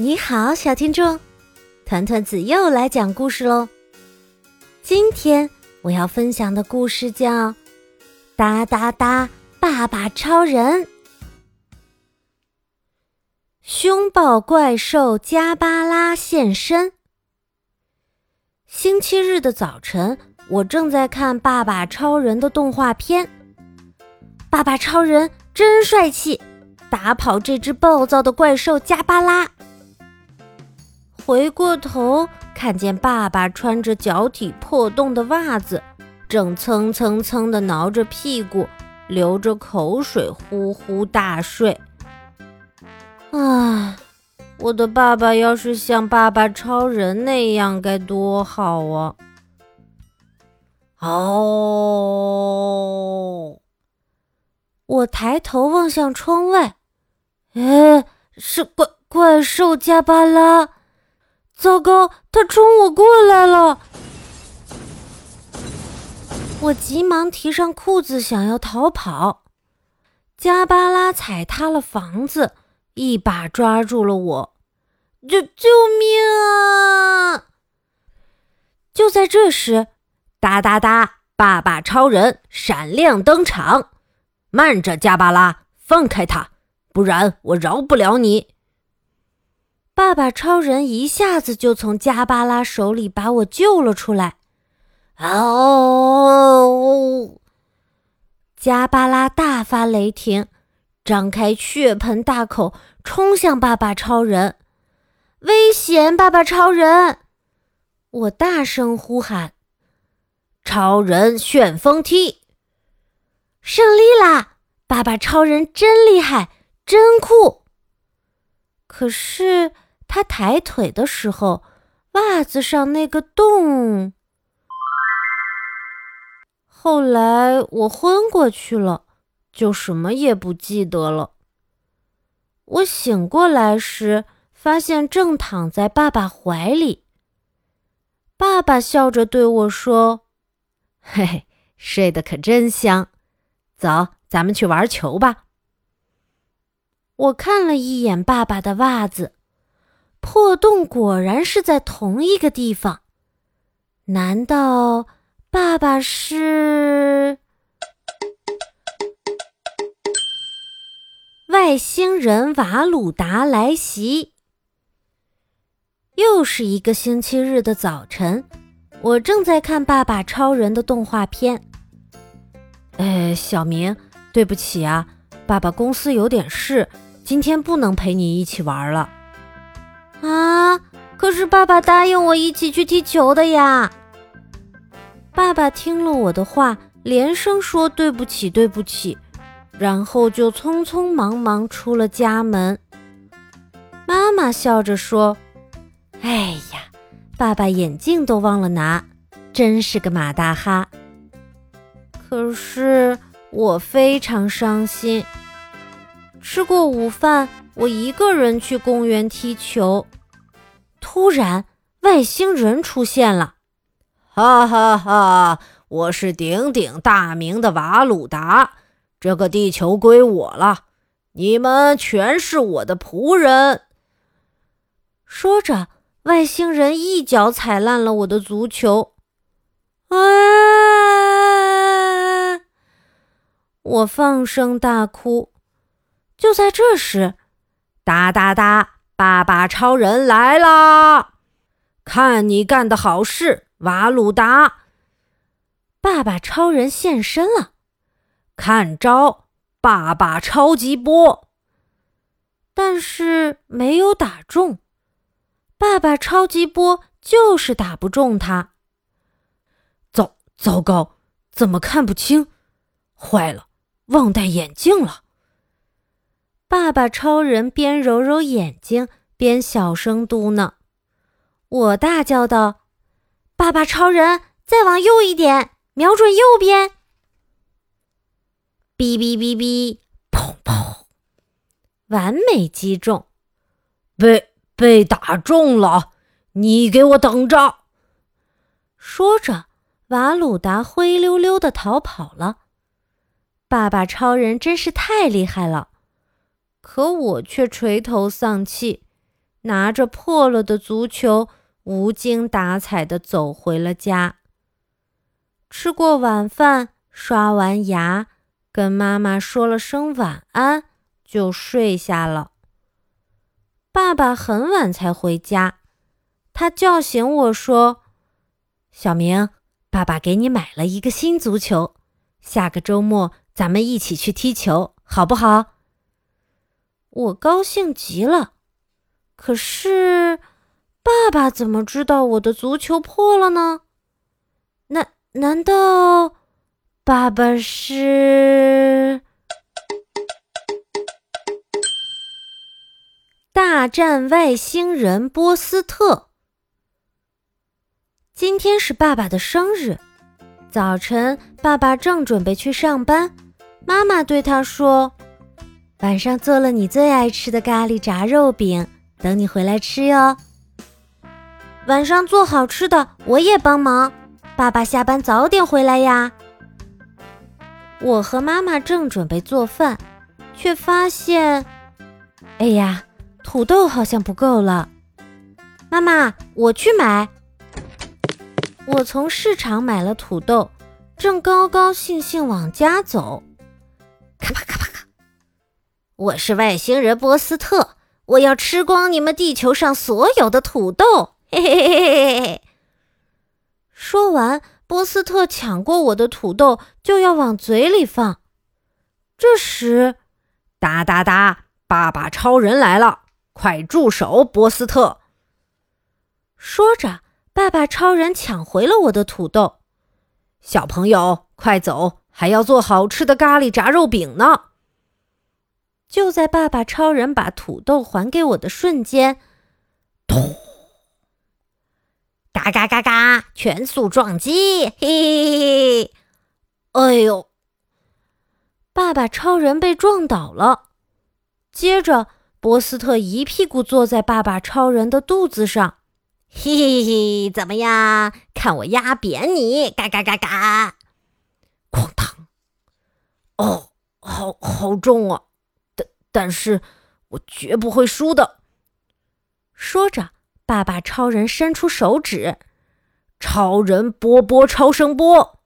你好，小听众，团团子又来讲故事喽。今天我要分享的故事叫《哒哒哒爸爸超人》。凶暴怪兽加巴拉现身。星期日的早晨，我正在看《爸爸超人》的动画片。爸爸超人真帅气，打跑这只暴躁的怪兽加巴拉。回过头，看见爸爸穿着脚底破洞的袜子，正蹭蹭蹭地挠着屁股，流着口水，呼呼大睡。啊，我的爸爸要是像爸爸超人那样，该多好啊！哦，我抬头望向窗外，哎，是怪怪兽加巴拉。糟糕，他冲我过来了！我急忙提上裤子，想要逃跑。加巴拉踩塌了房子，一把抓住了我。救救命啊！就在这时，哒哒哒，爸爸超人闪亮登场！慢着，加巴拉，放开他，不然我饶不了你！爸爸超人一下子就从加巴拉手里把我救了出来。哦！加巴拉大发雷霆，张开血盆大口冲向爸爸超人，危险！爸爸超人！我大声呼喊：“超人旋风踢！”胜利啦！爸爸超人真厉害，真酷。可是。他抬腿的时候，袜子上那个洞。后来我昏过去了，就什么也不记得了。我醒过来时，发现正躺在爸爸怀里。爸爸笑着对我说：“嘿嘿，睡得可真香。走，咱们去玩球吧。”我看了一眼爸爸的袜子。破洞果然是在同一个地方，难道爸爸是外星人瓦鲁达来袭？又是一个星期日的早晨，我正在看《爸爸超人》的动画片。哎，小明，对不起啊，爸爸公司有点事，今天不能陪你一起玩了。啊！可是爸爸答应我一起去踢球的呀。爸爸听了我的话，连声说对不起，对不起，然后就匆匆忙忙出了家门。妈妈笑着说：“哎呀，爸爸眼镜都忘了拿，真是个马大哈。”可是我非常伤心。吃过午饭。我一个人去公园踢球，突然外星人出现了，哈哈哈！我是鼎鼎大名的瓦鲁达，这个地球归我了，你们全是我的仆人。说着，外星人一脚踩烂了我的足球，啊！我放声大哭。就在这时。哒哒哒！爸爸超人来啦！看你干的好事，瓦鲁达！爸爸超人现身了，看招！爸爸超级波！但是没有打中，爸爸超级波就是打不中他。糟糟糕，怎么看不清？坏了，忘戴眼镜了。爸爸超人边揉揉眼睛边小声嘟囔：“我大叫道，爸爸超人，再往右一点，瞄准右边。”哔哔哔哔，砰砰，完美击中，被被打中了！你给我等着！说着，瓦鲁达灰溜溜的逃跑了。爸爸超人真是太厉害了。可我却垂头丧气，拿着破了的足球，无精打采地走回了家。吃过晚饭，刷完牙，跟妈妈说了声晚安，就睡下了。爸爸很晚才回家，他叫醒我说：“小明，爸爸给你买了一个新足球，下个周末咱们一起去踢球，好不好？”我高兴极了，可是爸爸怎么知道我的足球破了呢？难难道爸爸是？大战外星人波斯特。今天是爸爸的生日，早晨爸爸正准备去上班，妈妈对他说：“晚上做了你最爱吃的咖喱炸肉饼，等你回来吃哟。”晚上做好吃的，我也帮忙。爸爸下班早点回来呀。我和妈妈正准备做饭，却发现，哎呀！土豆好像不够了，妈妈，我去买。我从市场买了土豆，正高高兴兴往家走。咔吧咔！我是外星人波斯特，我要吃光你们地球上所有的土豆！嘿嘿嘿嘿嘿！说完，波斯特抢过我的土豆，就要往嘴里放。这时，哒哒哒，爸爸超人来了！快住手，波斯特！说着，爸爸超人抢回了我的土豆。小朋友，快走，还要做好吃的咖喱炸肉饼呢。就在爸爸超人把土豆还给我的瞬间，咚！嘎嘎嘎嘎！全速撞击！嘿嘿嘿！哎呦！爸爸超人被撞倒了，接着。波斯特一屁股坐在爸爸超人的肚子上，嘿嘿嘿，怎么样？看我压扁你！嘎嘎嘎嘎！哐当！哦，好好重啊！但是我绝不会输的。说着，爸爸超人伸出手指，超人波波超声波，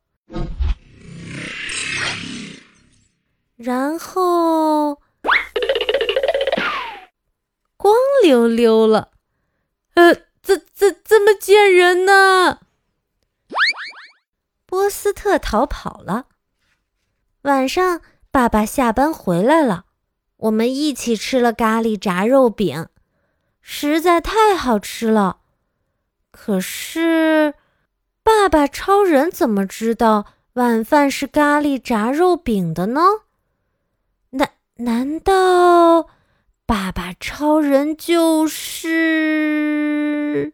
然后。光溜溜了，呃，怎怎这么见人呢？波斯特逃跑了。晚上，爸爸下班回来了，我们一起吃了咖喱炸肉饼，实在太好吃了。可是，爸爸超人怎么知道晚饭是咖喱炸肉饼的呢？难难道？爸爸超人就是。